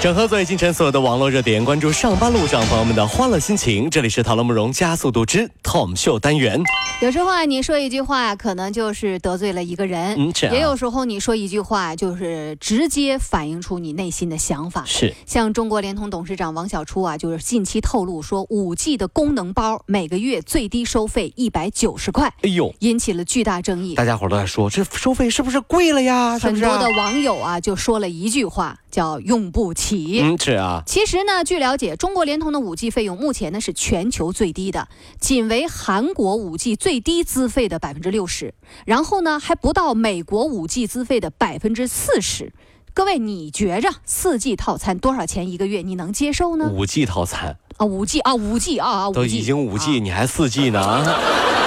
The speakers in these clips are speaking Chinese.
整合最近晨所有的网络热点，关注上班路上朋友们的欢乐心情。这里是讨论慕容加速度之 Tom 秀单元。有时候啊，你说一句话，可能就是得罪了一个人；嗯是啊也有时候你说一句话，就是直接反映出你内心的想法。是像中国联通董事长王小初啊，就是近期透露说，五 G 的功能包每个月最低收费一百九十块，哎呦，引起了巨大争议。大家伙儿都在说这收费是不是贵了呀？很多的网友啊，就说了一句话，叫“用不起”。嗯是啊，其实呢，据了解，中国联通的五 G 费用目前呢是全球最低的，仅为韩国五 G 最低资费的百分之六十，然后呢还不到美国五 G 资费的百分之四十。各位，你觉着四 G 套餐多少钱一个月？你能接受呢？五 G 套餐啊，五 G 啊，五 G 啊啊，都已经五 G，、你还四 G 呢啊？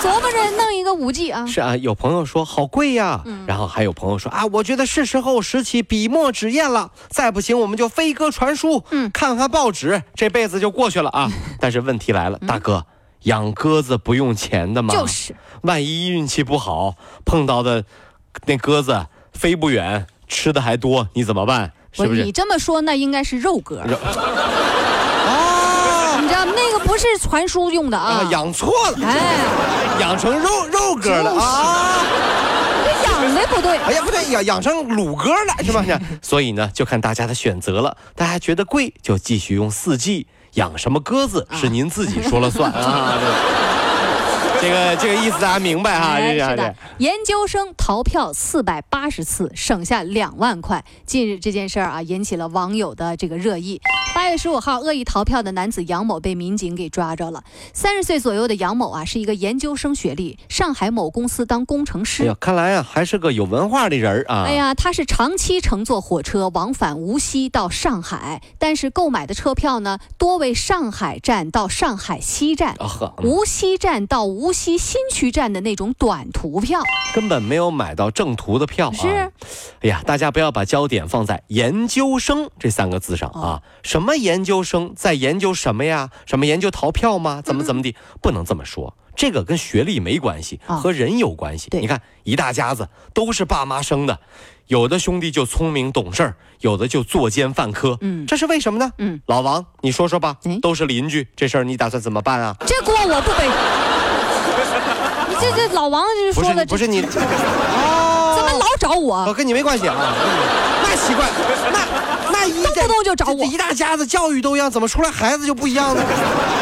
琢磨着弄一个五 G 啊。是啊，有朋友说好贵呀，然后还有朋友说啊，我觉得是时候拾起笔墨纸砚了，再不行我们就飞鸽传书，嗯看看报纸，这辈子就过去了啊。但是问题来了，大哥，养鸽子不用钱的吗？就是，万一运气不好，碰到的那鸽子飞不远，吃的还多，你怎么办？是不是你？这么说，那应该是肉鸽。你知道那个不是传输用的啊，啊。养错了，哎，养成肉肉鸽了就是啊！这养的不对。哎呀，不对，养养成卤鸽了是吧？所以呢，就看大家的选择了。大家觉得贵，就继续用四季。养什么鸽子是您自己说了算 啊！这个这个意思大家明白哈？是的，研究生逃票四百八十次，省下两万块。近日这件事儿啊，引起了网友的这个热议。八月十五号，恶意逃票的男子杨某被民警给抓着了。三十岁左右的杨某啊，是一个研究生学历，上海某公司当工程师。哎呀，看来啊，还是个有文化的人啊。哎呀，他是长期乘坐火车往返无锡到上海，但是购买的车票呢，多为上海站到上海西站。无锡站到无锡新区站的那种短途票，根本没有买到正途的票啊！是，哎呀，大家不要把焦点放在“研究生”这三个字上哦啊！什么研究生在研究什么呀？什么研究逃票吗？怎么怎么的？不能这么说，这个跟学历没关系，啊和人有关系。对你看，一大家子都是爸妈生的，有的兄弟就聪明懂事儿，有的就作奸犯科。嗯这是为什么呢？嗯，老王，你说说吧哎。都是邻居，这事儿你打算怎么办啊？这锅我不背。你 这这老王就是说的，你不是你，哦怎么老找我我？跟你没关系啊，那奇怪，那那一动不动就找我这一大家子教育都一样，怎么出来孩子就不一样呢？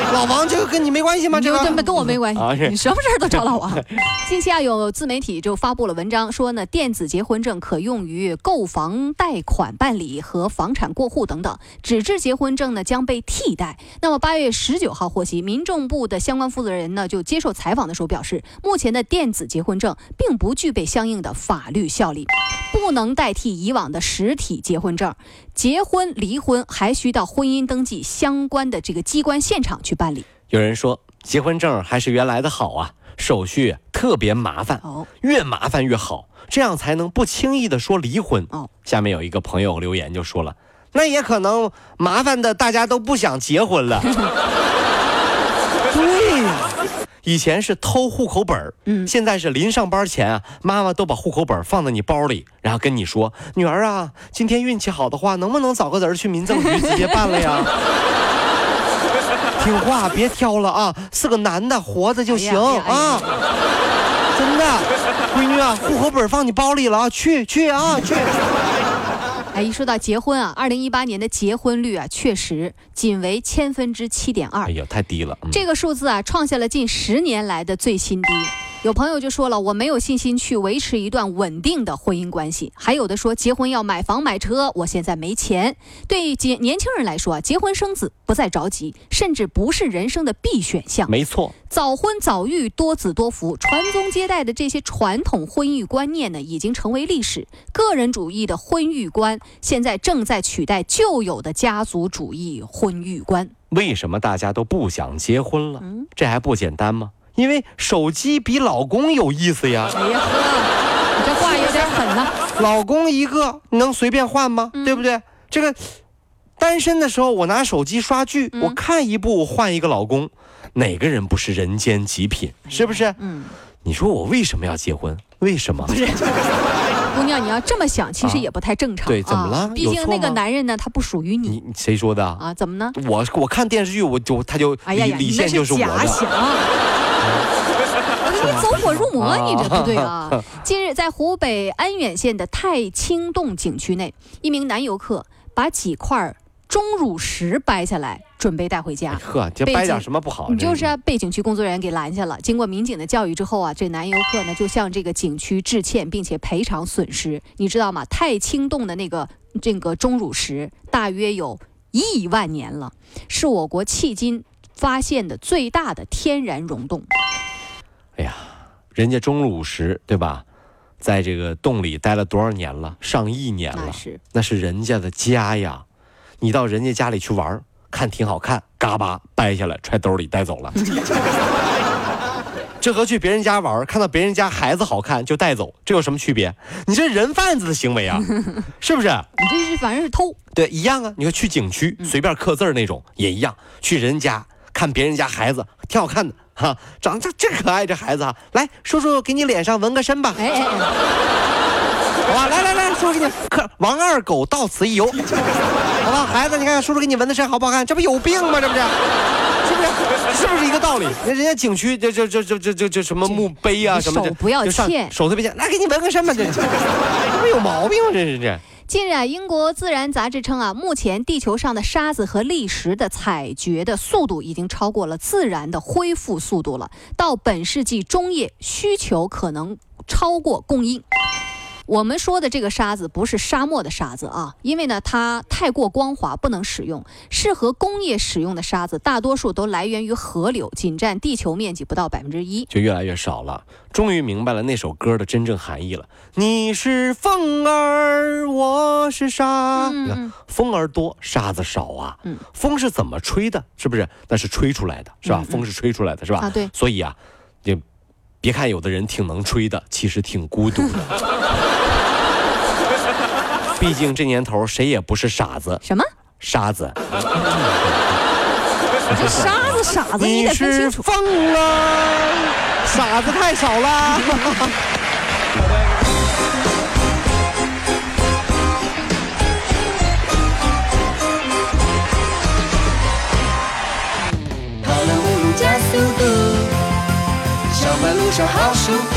老王这个跟你没关系吗？这个跟跟我没关系你什么事儿都找老王。近期啊，有自媒体就发布了文章，说呢，电子结婚证可用于购房贷款办理和房产过户等等，纸质结婚证呢将被替代。那么八月十九号获悉，民政部的相关负责人呢就接受采访的时候表示，目前的电子结婚证并不具备相应的法律效力，不能代替以往的实体结婚证。结婚、离婚还需到婚姻登记相关的这个机关现场去办理。有人说结婚证还是原来的好啊，手续特别麻烦，哦，越麻烦越好，这样才能不轻易的说离婚。哦，下面有一个朋友留言就说了，那也可能麻烦的大家都不想结婚了。对呀、以前是偷户口本儿嗯现在是临上班前啊，妈妈都把户口本放在你包里，然后跟你说：“女儿啊，今天运气好的话，能不能找个人去民政局直接办了呀？” 听话，别挑了啊，是个男的，活着就行、哎哎啊。真的，闺女啊，户口本放你包里了啊，去去啊去。哎，一说到结婚啊，二零一八年的结婚率啊，确实仅为千分之七点二哎，呀，太低了。嗯这个数字啊，创下了近十年来的最新低。有朋友就说了，我没有信心去维持一段稳定的婚姻关系。还有的说，结婚要买房买车，我现在没钱。对结年轻人来说啊，结婚生子不再着急，甚至不是人生的必选项。没错，早婚早育、多子多福、传宗接代的这些传统婚育观念呢，已经成为历史。个人主义的婚育观现在正在取代旧有的家族主义婚育观。为什么大家都不想结婚了？嗯这还不简单吗？因为手机比老公有意思呀。哎呀呵，你这话有点狠呐、老公一个，你能随便换吗？嗯对不对？这个单身的时候，我拿手机刷剧，嗯我看一部换一个老公，哪个人不是人间极品？是不是？嗯，你说我为什么要结婚？为什么？姑娘，你要这么想，其实也不太正常。对怎么了啊毕竟那个男人呢，他不属于你你你谁说的啊？啊，怎么呢？我我看电视剧，我就他就李哎呀呀，李现就是我的。假想。你走火入魔，啊你这不对啊！近日，在湖北安远县的太清洞景区内，一名男游客把几块钟乳石掰下来，准备带回家。呵，这掰点什么不好？你就是啊被景区工作人员给拦下了。经过民警的教育之后啊，这男游客呢就向这个景区致歉，并且赔偿损失。你知道吗？太清洞的那个这个钟乳石大约有亿万年了，是我国迄今发现的最大的天然溶洞。哎呀，人家钟乳石对吧，在这个洞里待了多少年了？上亿年了，那是那是人家的家呀。你到人家家里去玩儿，看挺好看，嘎巴掰下来揣兜里带走了。这和去别人家玩儿，看到别人家孩子好看就带走，这有什么区别？你这人贩子的行为啊，是不是？你这是反正是偷。对，一样啊。你说去景区随便刻字儿那种也一样，去人家看别人家孩子挺好看的哈，长得这可爱这孩子啊，来叔叔给你脸上纹个身吧，哎哎哎，好吧，来来来，叔叔给你刻王二狗到此一游，好吧，孩子你看叔叔给你纹的身好不好看？这不有病吗？这不是？是不是？是不是一个道理？那人家景区这这这这这这这什么墓碑啊什么的，手不要就上欠手特别欠，来给你纹个身吧，这这不有毛病吗？这是这。近日啊，英国《自然》杂志称啊，目前地球上的沙子和砾石的采掘的速度已经超过了自然的恢复速度了。到本世纪中叶，需求可能超过供应。我们说的这个沙子不是沙漠的沙子啊，因为呢它太过光滑不能使用。适合工业使用的沙子，大多数都来源于河流，仅占地球面积不到百分之一。就越来越少了。终于明白了那首歌的真正含义了。你是风儿，我是沙。嗯你看，风儿多，沙子少啊。嗯风是怎么吹的？是不是？那是吹出来的，是吧？嗯嗯风是吹出来的，是吧？啊对所以啊，你别看有的人挺能吹的，其实挺孤独的。毕竟这年头谁也不是傻子，什么？沙子。这沙子傻子，你你得分清楚。是疯了，傻子太少了。跑了五路加速度，上班路上好舒服。